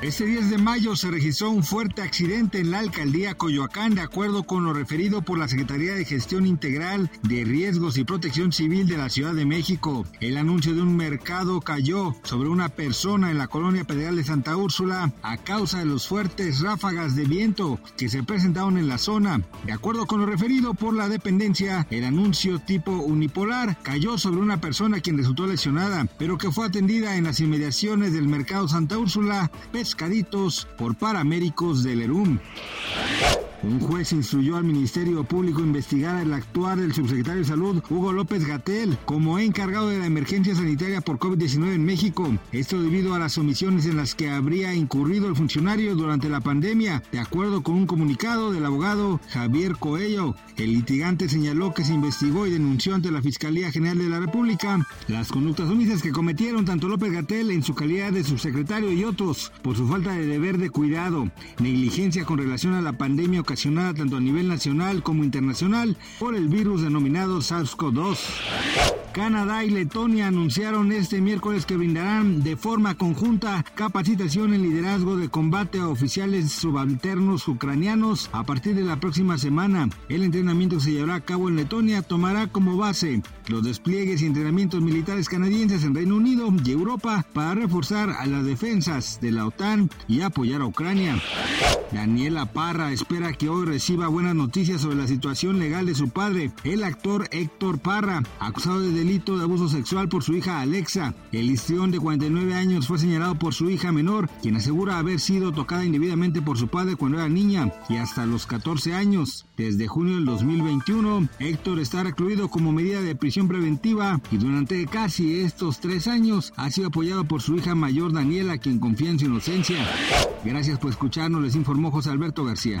Este 10 de mayo se registró un fuerte accidente en la alcaldía Coyoacán, de acuerdo con lo referido por la Secretaría de Gestión Integral de Riesgos y Protección Civil de la Ciudad de México. El anuncio de un mercado cayó sobre una persona en la colonia Pedregal de Santa Úrsula a causa de los fuertes ráfagas de viento que se presentaron en la zona. De acuerdo con lo referido por la dependencia, el anuncio tipo unipolar cayó sobre una persona quien resultó lesionada, pero que fue atendida en las inmediaciones del mercado Santa Úrsula, pescaditos por paramédicos del ERUM. Un juez instruyó al Ministerio Público investigar el actuar del subsecretario de Salud, Hugo López Gatel, como encargado de la emergencia sanitaria por COVID-19 en México. Esto debido a las omisiones en las que habría incurrido el funcionario durante la pandemia, de acuerdo con un comunicado del abogado Javier Coello. El litigante señaló que se investigó y denunció ante la Fiscalía General de la República las conductas omisas que cometieron tanto López Gatel en su calidad de subsecretario y otros por su falta de deber de cuidado, negligencia con relación a la pandemia ocasionada tanto a nivel nacional como internacional por el virus denominado SARS-CoV-2. Canadá y Letonia anunciaron este miércoles que brindarán de forma conjunta capacitación en liderazgo de combate a oficiales subalternos ucranianos a partir de la próxima semana. El entrenamiento que se llevará a cabo en Letonia tomará como base los despliegues y entrenamientos militares canadienses en Reino Unido y Europa para reforzar a las defensas de la OTAN y apoyar a Ucrania. Daniela Parra espera que hoy reciba buenas noticias sobre la situación legal de su padre, el actor Héctor Parra, acusado de delito de abuso sexual por su hija Alexa. El histrión de 49 años fue señalado por su hija menor, quien asegura haber sido tocada indebidamente por su padre cuando era niña y hasta los 14 años. Desde junio del 2021, Héctor está recluido como medida de prisión preventiva y durante casi estos tres años ha sido apoyado por su hija mayor Daniela, quien confía en su inocencia. Gracias por escucharnos, les informó José Alberto García.